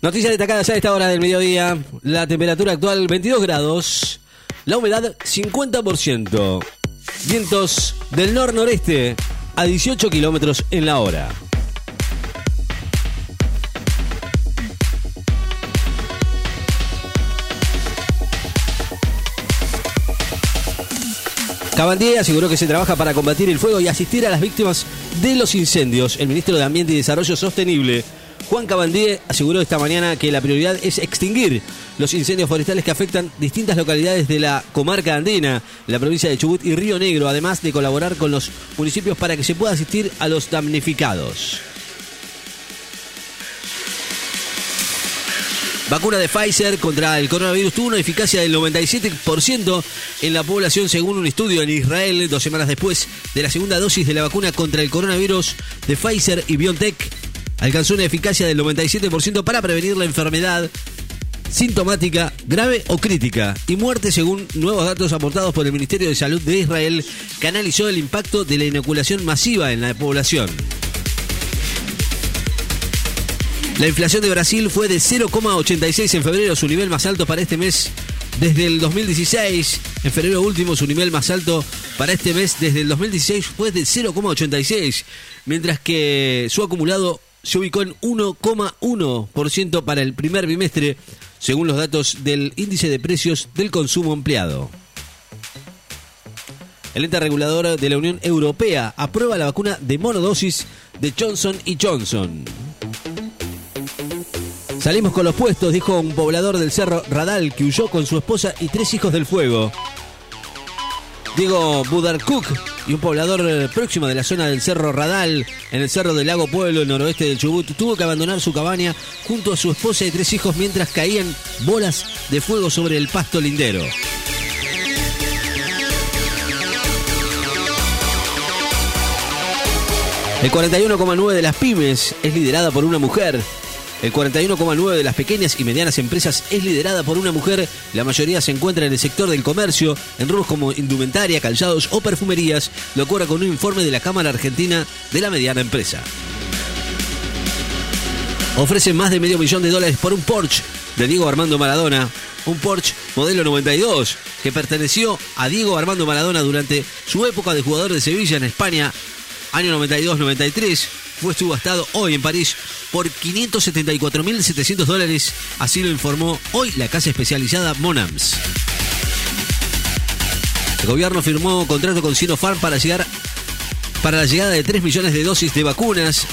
Noticias destacadas a esta hora del mediodía. La temperatura actual 22 grados. La humedad 50%. Vientos del nor-noreste a 18 kilómetros en la hora. Cabandier aseguró que se trabaja para combatir el fuego y asistir a las víctimas de los incendios. El ministro de Ambiente y Desarrollo Sostenible, Juan Cabandier, aseguró esta mañana que la prioridad es extinguir los incendios forestales que afectan distintas localidades de la comarca andina, la provincia de Chubut y Río Negro, además de colaborar con los municipios para que se pueda asistir a los damnificados. Vacuna de Pfizer contra el coronavirus tuvo una eficacia del 97% en la población según un estudio en Israel dos semanas después de la segunda dosis de la vacuna contra el coronavirus de Pfizer y BioNTech. Alcanzó una eficacia del 97% para prevenir la enfermedad sintomática, grave o crítica y muerte según nuevos datos aportados por el Ministerio de Salud de Israel que analizó el impacto de la inoculación masiva en la población. La inflación de Brasil fue de 0,86 en febrero, su nivel más alto para este mes desde el 2016. En febrero último, su nivel más alto para este mes desde el 2016 fue de 0,86, mientras que su acumulado se ubicó en 1,1% para el primer bimestre, según los datos del índice de precios del consumo empleado. El ente regulador de la Unión Europea aprueba la vacuna de monodosis de Johnson Johnson. Salimos con los puestos, dijo un poblador del Cerro Radal que huyó con su esposa y tres hijos del fuego. Diego Budarkuk y un poblador eh, próximo de la zona del Cerro Radal, en el Cerro del Lago Pueblo, el noroeste del Chubut, tuvo que abandonar su cabaña junto a su esposa y tres hijos mientras caían bolas de fuego sobre el pasto lindero. El 41,9 de las pymes es liderada por una mujer. El 41,9 de las pequeñas y medianas empresas es liderada por una mujer. La mayoría se encuentra en el sector del comercio, en rubros como indumentaria, calzados o perfumerías, lo ocurre con un informe de la Cámara Argentina de la Mediana Empresa. Ofrece más de medio millón de dólares por un Porsche de Diego Armando Maradona. Un Porsche modelo 92 que perteneció a Diego Armando Maradona durante su época de jugador de Sevilla en España, año 92-93 fue subastado hoy en París por 574.700 dólares, así lo informó hoy la casa especializada Monams. El gobierno firmó contrato con Sinopharm para llegar para la llegada de 3 millones de dosis de vacunas.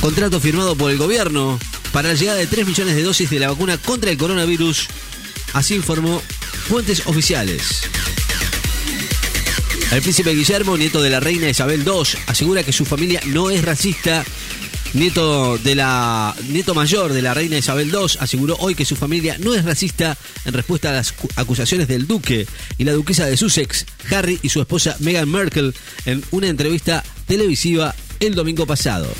Contrato firmado por el gobierno para la llegada de 3 millones de dosis de la vacuna contra el coronavirus. Así informó fuentes oficiales. El príncipe Guillermo, nieto de la reina Isabel II, asegura que su familia no es racista. Nieto, de la, nieto mayor de la reina Isabel II aseguró hoy que su familia no es racista en respuesta a las acusaciones del duque y la duquesa de Sussex, Harry y su esposa Meghan Markle en una entrevista televisiva el domingo pasado.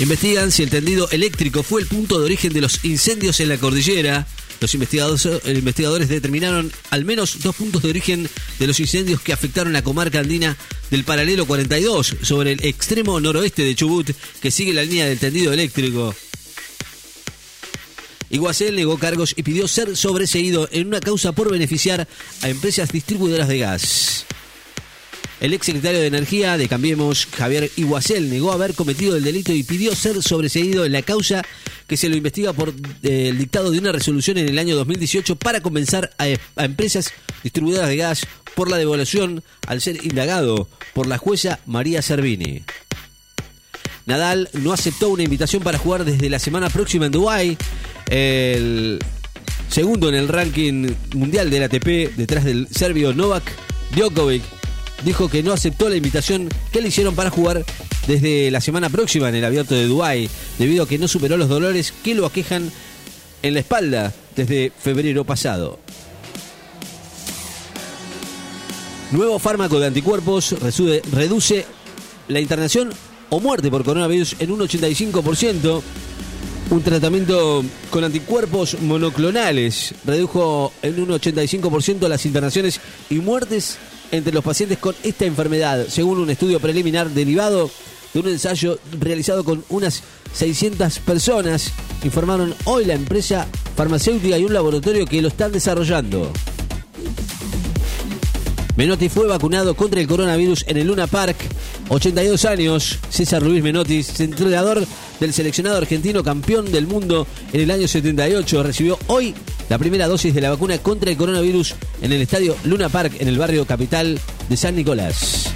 Investigan si el tendido eléctrico fue el punto de origen de los incendios en la cordillera. Los investigadores, eh, investigadores determinaron al menos dos puntos de origen de los incendios que afectaron la comarca andina del paralelo 42 sobre el extremo noroeste de Chubut, que sigue la línea del tendido eléctrico. Iguacel negó cargos y pidió ser sobreseído en una causa por beneficiar a empresas distribuidoras de gas. El ex secretario de Energía de Cambiemos, Javier Iguacel, negó haber cometido el delito y pidió ser sobreseído en la causa que se lo investiga por eh, el dictado de una resolución en el año 2018 para compensar a, a empresas distribuidoras de gas por la devaluación al ser indagado por la jueza María Servini. Nadal no aceptó una invitación para jugar desde la semana próxima en Dubái. El segundo en el ranking mundial del ATP, detrás del serbio Novak Djokovic, dijo que no aceptó la invitación que le hicieron para jugar desde la semana próxima en el abierto de Dubái, debido a que no superó los dolores que lo aquejan en la espalda desde febrero pasado. Nuevo fármaco de anticuerpos reduce la internación o muerte por coronavirus en un 85%. Un tratamiento con anticuerpos monoclonales redujo en un 85% las internaciones y muertes entre los pacientes con esta enfermedad, según un estudio preliminar derivado de un ensayo realizado con unas 600 personas, informaron hoy la empresa farmacéutica y un laboratorio que lo están desarrollando. Menotti fue vacunado contra el coronavirus en el Luna Park. 82 años, César Luis Menotti, entrenador del seleccionado argentino campeón del mundo en el año 78, recibió hoy la primera dosis de la vacuna contra el coronavirus en el estadio Luna Park en el barrio capital de San Nicolás.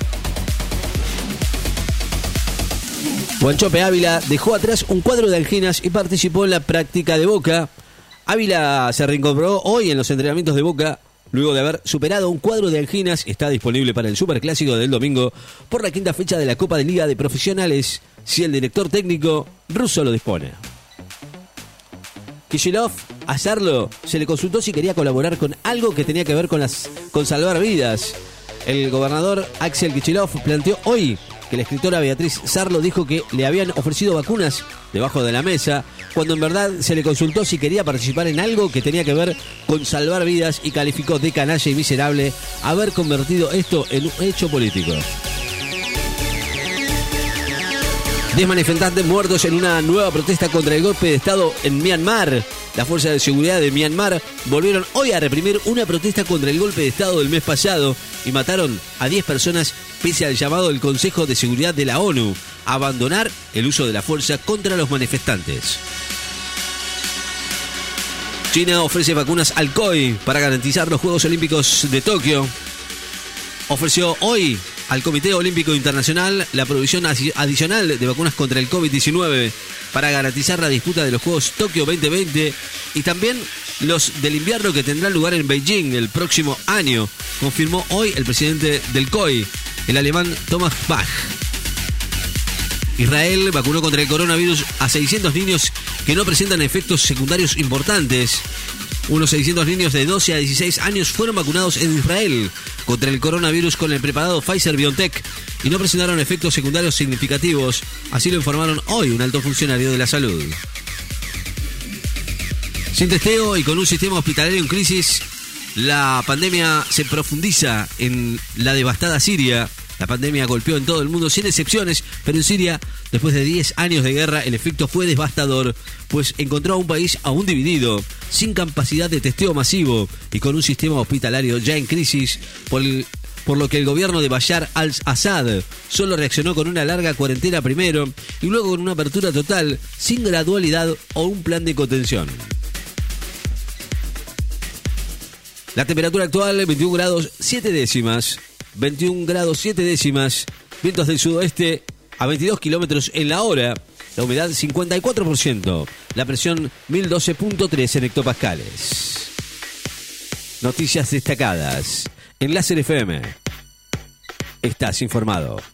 Guanchope Ávila dejó atrás un cuadro de anginas y participó en la práctica de Boca. Ávila se reincorporó hoy en los entrenamientos de Boca luego de haber superado un cuadro de anginas. Está disponible para el Superclásico del domingo por la quinta fecha de la Copa de Liga de Profesionales, si el director técnico ruso lo dispone. Kishilov, a hacerlo, se le consultó si quería colaborar con algo que tenía que ver con, las, con salvar vidas. El gobernador Axel Kichilov planteó hoy que la escritora Beatriz Sarlo dijo que le habían ofrecido vacunas debajo de la mesa, cuando en verdad se le consultó si quería participar en algo que tenía que ver con salvar vidas y calificó de canalla y miserable haber convertido esto en un hecho político. Diez manifestantes muertos en una nueva protesta contra el golpe de Estado en Myanmar. Las fuerzas de seguridad de Myanmar volvieron hoy a reprimir una protesta contra el golpe de Estado del mes pasado y mataron a 10 personas pese al llamado del Consejo de Seguridad de la ONU a abandonar el uso de la fuerza contra los manifestantes. China ofrece vacunas al COI para garantizar los Juegos Olímpicos de Tokio. Ofreció hoy al Comité Olímpico Internacional la provisión adicional de vacunas contra el COVID-19 para garantizar la disputa de los Juegos Tokio 2020 y también los del invierno que tendrán lugar en Beijing el próximo año, confirmó hoy el presidente del COI, el alemán Thomas Bach. Israel vacunó contra el coronavirus a 600 niños que no presentan efectos secundarios importantes. Unos 600 niños de 12 a 16 años fueron vacunados en Israel contra el coronavirus con el preparado Pfizer BioNTech y no presentaron efectos secundarios significativos, así lo informaron hoy un alto funcionario de la salud. Sin testeo y con un sistema hospitalario en crisis, la pandemia se profundiza en la devastada Siria. La pandemia golpeó en todo el mundo sin excepciones, pero en Siria, después de 10 años de guerra, el efecto fue devastador, pues encontró a un país aún dividido, sin capacidad de testeo masivo y con un sistema hospitalario ya en crisis, por, por lo que el gobierno de Bashar al-Assad solo reaccionó con una larga cuarentena primero y luego con una apertura total, sin gradualidad o un plan de contención. La temperatura actual 21 grados 7 décimas. 21 grados 7 décimas, vientos del sudoeste a 22 kilómetros en la hora, la humedad 54%, la presión 1012.3 en hectopascales. Noticias destacadas en Láser FM. Estás informado.